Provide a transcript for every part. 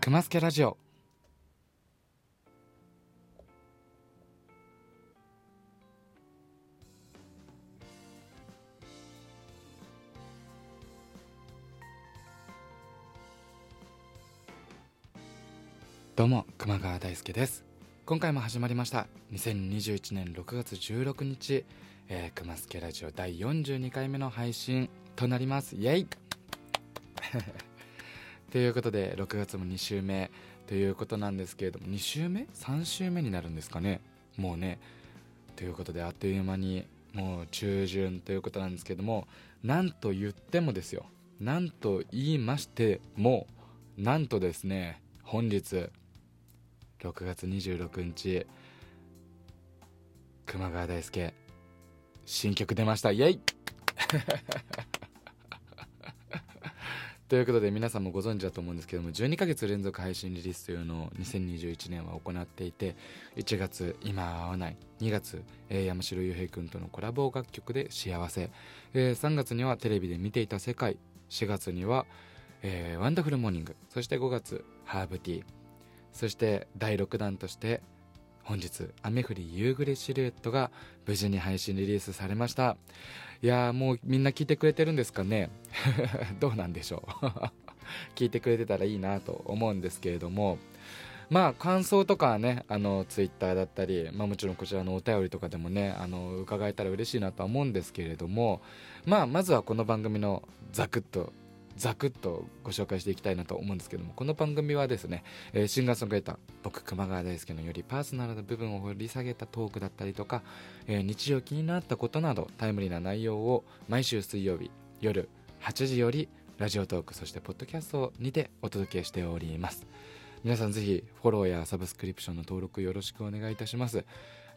熊助ラジオ。どうも熊川大輔です。今回も始まりました。2021年6月16日、えー、熊助ラジオ第42回目の配信となります。イエイ。ということで6月も2週目ということなんですけれども2週目 ?3 週目になるんですかね？もうね。ということであっという間にもう中旬ということなんですけどもなんと言ってもですよ。なんと言いましてもなんとですね本日6月26日熊川大輔新曲出ました。イエイ！ということで皆さんもご存知だと思うんですけども12ヶ月連続配信リリースというのを2021年は行っていて1月今会わない2月、えー、山城雄平君とのコラボ楽曲で幸せ、えー、3月にはテレビで見ていた世界4月には、えー、ワンダフルモーニングそして5月ハーブティーそして第6弾として本日雨降り夕暮れシルエットが無事に配信リリースされました。いやーもうみんな聞いてくれてるんですかね？どうなんでしょう？聞いてくれてたらいいなと思うんですけれども。まあ感想とかはねあのツイッターだったり、まあ、もちろんこちらのお便りとかでもねあの伺えたら嬉しいなとは思うんですけれども。まあまずはこの番組のザクッとざくっとご紹介していきたいなと思うんですけどもこの番組はですね、えー、シンガーソングライター僕熊川大輔のよりパーソナルな部分を掘り下げたトークだったりとか、えー、日常気になったことなどタイムリーな内容を毎週水曜日夜8時よりラジオトークそしてポッドキャストにてお届けしております。皆さんぜひフォローやサブスクリプションの登録よろしくお願いいたします。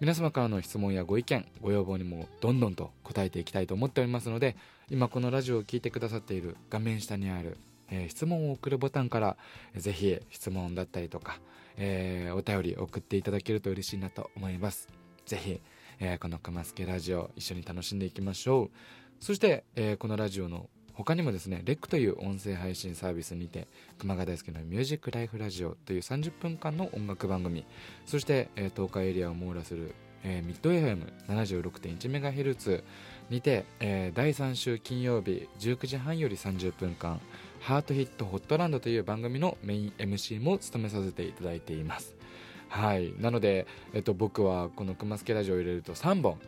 皆様からの質問やご意見ご要望にもどんどんと答えていきたいと思っておりますので今このラジオを聴いてくださっている画面下にある、えー、質問を送るボタンから、えー、ぜひ質問だったりとか、えー、お便り送っていただけると嬉しいなと思います。ぜひ、えー、この「かますけラジオ」一緒に楽しんでいきましょう。そして、えー、このラジオの他にもですね、レックという音声配信サービスにて、熊谷大輔のミュージックライフラジオという30分間の音楽番組、そして、えー、東海エリアを網羅する、えー、ミッド FM76.1MHz にて、えー、第3週金曜日19時半より30分間、ハートヒットホットランドという番組のメイン MC も務めさせていただいています。はい。なので、えっと、僕はこの熊助ラジオを入れると3本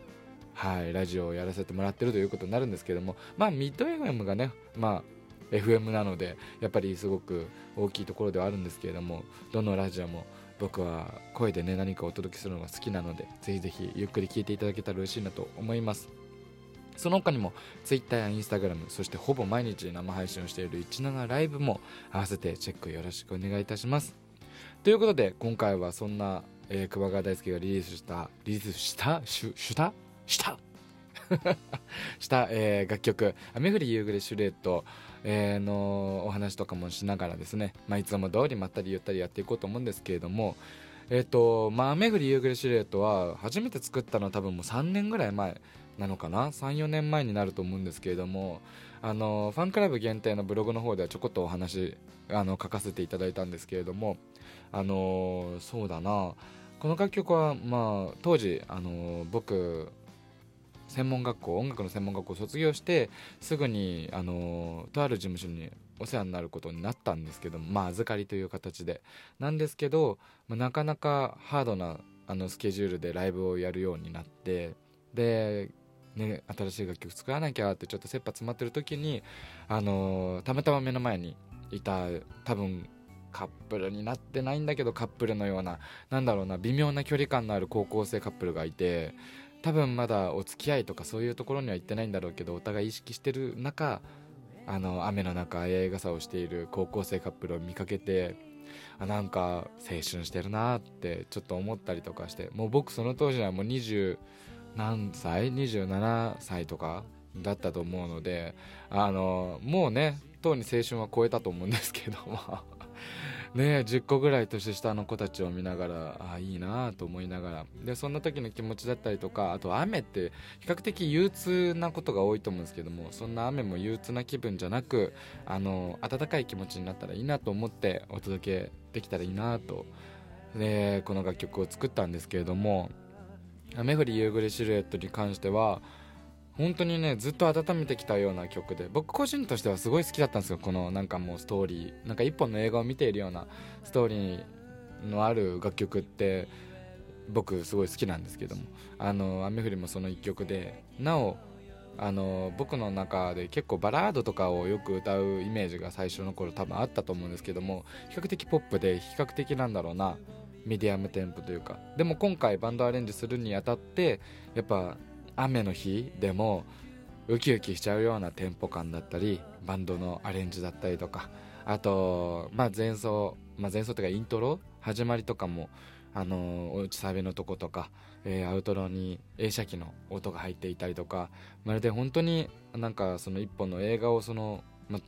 はい、ラジオをやらせてもらってるということになるんですけども、まあ、ミッド FM がね、まあ、FM なのでやっぱりすごく大きいところではあるんですけれどもどのラジオも僕は声でね何かお届けするのが好きなのでぜひぜひゆっくり聞いていただけたら嬉しいなと思います。その他にも Twitter や Instagram そしてほぼ毎日生配信をしている17ライブも合わせてチェックよろしくお願いいたします。ということで今回はそんな、えー、熊川大輔がリリースしたリリースしたししたした。した、えー、楽曲「雨降り夕暮れシルエット」えー、のお話とかもしながらですね、まあ、いつも通りまったりゆったりやっていこうと思うんですけれども。えっ、ー、とまあ雨降り夕暮れシルエットは初めて作ったのは多分もう3年ぐらい前なのかな。34年前になると思うんですけれども。あのファンクラブ限定のブログの方ではちょこっとお話あの書かせていただいたんですけれども。あのそうだな。この楽曲は、まあ、当時あの僕専門学校音楽の専門学校を卒業してすぐにあのとある事務所にお世話になることになったんですけどまあ預かりという形で。なんですけど、まあ、なかなかハードなあのスケジュールでライブをやるようになってでね、新しい楽曲作らなきゃってちょっと切羽詰まってる時に、あの、たまたま目の前にいた多分カップルになってないんだけどカップルのようななんだろうな微妙な距離感のある高校生カップルがいて多分まだお付き合いとかそういうところには行ってないんだろうけどお互い意識してる中あの雨の中あやい傘をしている高校生カップルを見かけてあなんか青春してるなってちょっと思ったりとかしてもう僕その当時はもう20何歳27歳とかだったと思うのであのもうねとうに青春は超えたと思うんですけども。ね10個ぐらい年下の子たちを見ながらああいいなと思いながら。でそんな時の気持ちだったりとかあと雨って比較的憂鬱なことが多いと思うんですけどもそんな雨も憂鬱な気分じゃなくあの温かい気持ちになったらいいなと思ってお届けできたらいいなと。でこの楽曲を作ったんですけれども雨降り夕暮れシルエットに関しては本当にねずっと温めてきたような曲で僕個人としてはすごい好きだったんですよこのなんかもうストーリーなんか一本の映画を見ているようなストーリーのある楽曲って。僕すごい好きなんですけどもあの雨降りもその一曲でなおあの僕の中で結構バラードとかをよく歌うイメージが最初の頃多分あったと思うんですけども比較的ポップで比較的なんだろうなミディアムテンポというか。でも今回バンドアレンジするにあたってやっぱ雨の日でもウキウキしちゃうようなテンポ感だったりバンドのアレンジだったりとかあと、まあ、前奏、まあ、前奏というかイントロ始まりとかもあのおうちサビのとことか、えー、アウトロに映写機の音が入っていたりとかまるで本当になんかその一本の映画をその、ま、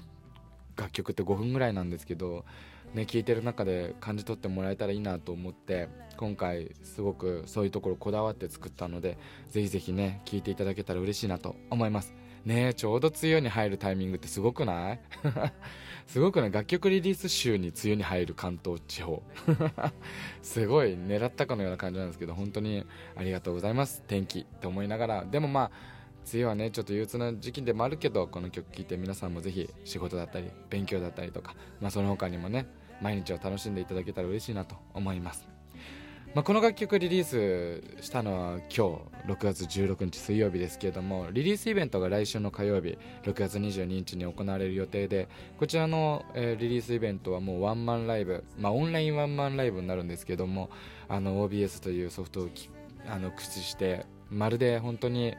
楽曲って5分ぐらいなんですけどね、聞いてる中で感じ取ってもらえたらいいなと思って今回すごくそういうところこだわって作ったのでぜひぜひね聞いていただけたら嬉しいなと思います。ねちょうど梅雨に入るタイミングってすごくない？すごくね楽曲リリース週に梅雨に入る関東地方。すごい狙ったかのような感じなんですけど本当にありがとうございます。天気と思いながら。でもまあ梅雨はねちょっと憂鬱な時期でもあるけどこの曲聴いて皆さんもぜひ仕事だったり勉強だったりとか、まあ、その他にもね毎日を楽しんでいただけたら嬉しいなと思います、まあ、この楽曲リリースしたのは今日6月16日水曜日ですけれどもリリースイベントが来週の火曜日6月22日に行われる予定でこちらの、え、リリースイベントはもうワンマンライブ、まあ、オンラインワンマンライブになるんですけどもあの OBS というソフトをあの駆使してまるで本当に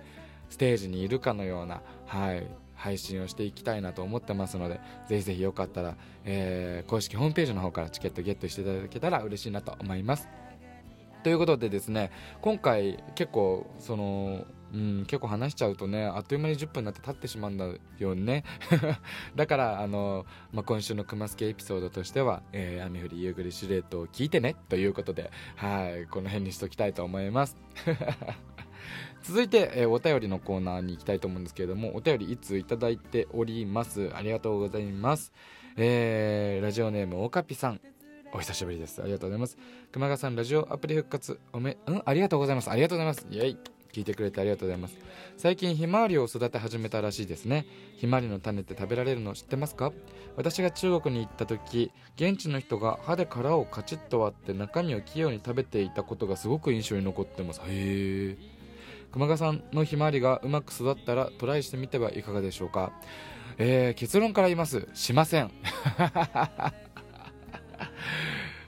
ステージにいるかのような、はい、配信をしていきたいなと思ってますのでぜひぜひよかったら、えー、公式ホームページの方からチケットゲットしていただけたら嬉しいなと思います。ということでですね今回結構そのうん、結構話しちゃうとねあっという間に10分になって経ってしまうんだよね。だからあの、まあ、今週の熊助エピソードとしては、えー、雨降り夕暮れシルエットを聞いてねということではいこの辺にしときたいと思います。続いて、えー、お便りのコーナーに行きたいと思うんですけれどもお便りいついただいております。ありがとうございます。えー、ラジオネームおかぴさん。お久しぶりです。ありがとうございます。熊川さんラジオアプリ復活おめうん？ありがとうございます。ありがとうございます。イエイ。聞いてくれてありがとうございます。最近ひまわりを育て始めたらしいですね。ひまわりの種って食べられるの知ってますか？私が中国に行った時現地の人が歯で殻をカチッと割って中身を器用に食べていたことがすごく印象に残ってます。へえ熊川さんのひまわりがうまく育ったらトライしてみてはいかがでしょうか、えー、結論から言います。しません。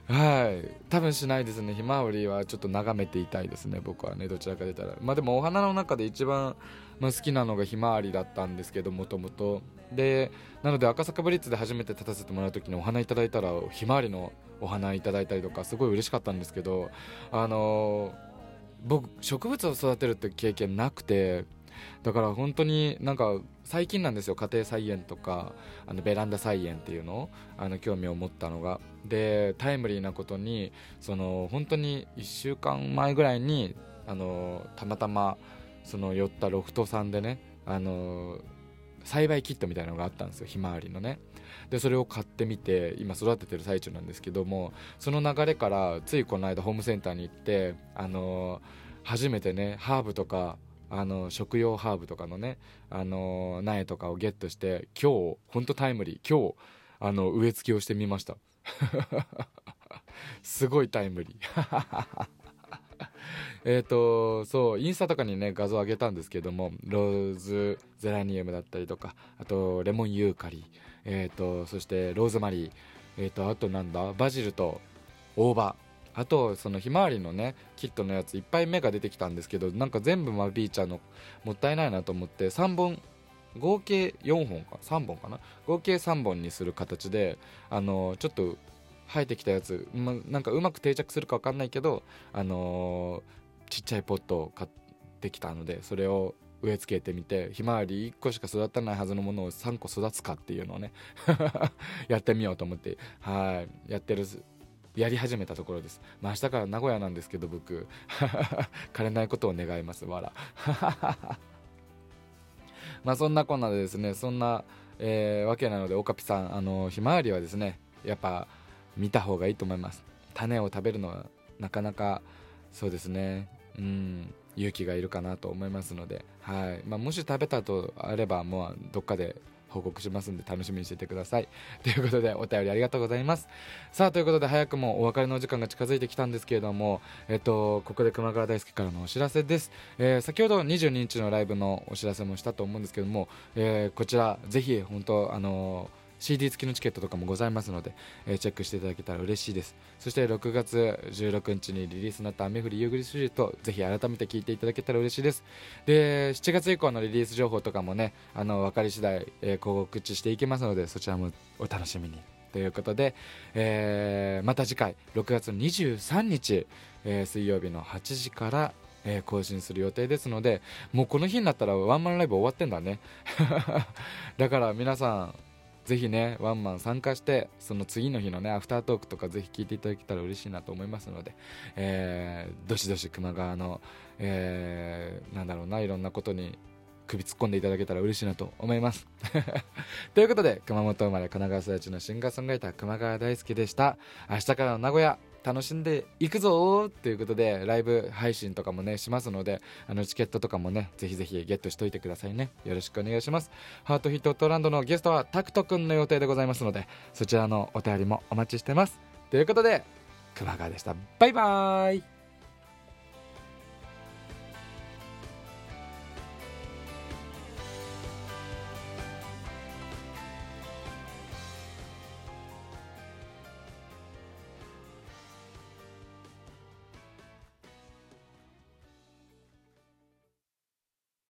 はい。多分しないですね。ひまわりはちょっと眺めていたいですね。僕はね。どちらか出たら。まあでもお花の中で一番、まあ、好きなのがひまわりだったんですけどもともと。でなので赤坂ブリッツで初めて立たせてもらう時にお花いただいたらひまわりのお花いただいたりとかすごい嬉しかったんですけどあのー僕植物を育てるって経験なくてだから本当になんか最近なんですよ家庭菜園とかあのベランダ菜園っていうのをあの興味を持ったのが。でタイムリーなことにその本当に1週間前ぐらいにあのたまたまその寄ったロフトさんでねあの栽培キットみたいなのがあったんですよひまわりのね。でそれを買ってみて今育ててる最中なんですけどもその流れからついこの間ホームセンターに行ってあの初めてねハーブとかあの食用ハーブとかのねあの苗とかをゲットして今日本当タイムリー今日あの植え付けをしてみました。すごいタイムリー。えっとそうインスタとかにね画像上げたんですけどもローズゼラニウムだったりとかあとレモンユーカリえーと、そしてローズマリー、えーと、あとなんだ？バジルと大葉。あとそのひまわりのねキットのやついっぱい芽が出てきたんですけどなんか全部間引いちゃうのもったいないなと思って3本合計4本か？3本かな？合計3本にする形であのちょっと生えてきたやつ、ま、なんかうまく定着するか分かんないけどあのちっちゃいポットを買ってきたのでそれを植え付けてみてひまわり1個しか育たないはずのものを3個育つかっていうのをね やってみようと思ってはいやってるやり始めたところです、まあ、明日から名古屋なんですけど僕。枯れないことを願いますわら まあそんなこんなでですねそんな、えー、わけなのでオカピさんあのひまわりはですねやっぱ見た方がいいと思います。種を食べるのはなかなかそうですね。うん。勇気がいるかなと思いますので、はい。まあ、もし食べたとあればもうどっかで報告しますんで楽しみにしててください。ということでお便りありがとうございます。さあということで早くもお別れのお時間が近づいてきたんですけれどもえっとここで熊川大輔からのお知らせです、えー、先ほど22日のライブのお知らせもしたと思うんですけども、えー、こちらぜひ本当あのー CD 付きのチケットとかもございますので、えー、チェックしていただけたら嬉しいです。そして6月16日にリリースになった雨降り夕暮れシリーズぜひ改めて聞いていただけたら嬉しいです。で7月以降のリリース情報とかもねあの分かり次第、えー、告知していきますのでそちらもお楽しみに。ということで、えー、また次回6月23日、えー、水曜日の8時からえ、更新する予定ですのでもうこの日になったらワンマンライブ終わってんだね。だから皆さんぜひねワンマン参加してその次の日のねアフタートークとかぜひ聞いていただけたら嬉しいなと思いますので、えー、どしどし熊川の、えー、なんだろうないろんなことに首突っ込んでいただけたら嬉しいなと思います。ということで熊本生まれ神奈川育ちのシンガーソングライター熊川大輔でした。明日からの名古屋楽しんでいくぞということでライブ配信とかもねしますのであのチケットとかもねぜひぜひゲットしといてくださいね。よろしくお願いします。ハートヒットトランドのゲストはタクトくんの予定でございますのでそちらのお便りもお待ちしてます。ということで熊川でした。バイバーイ。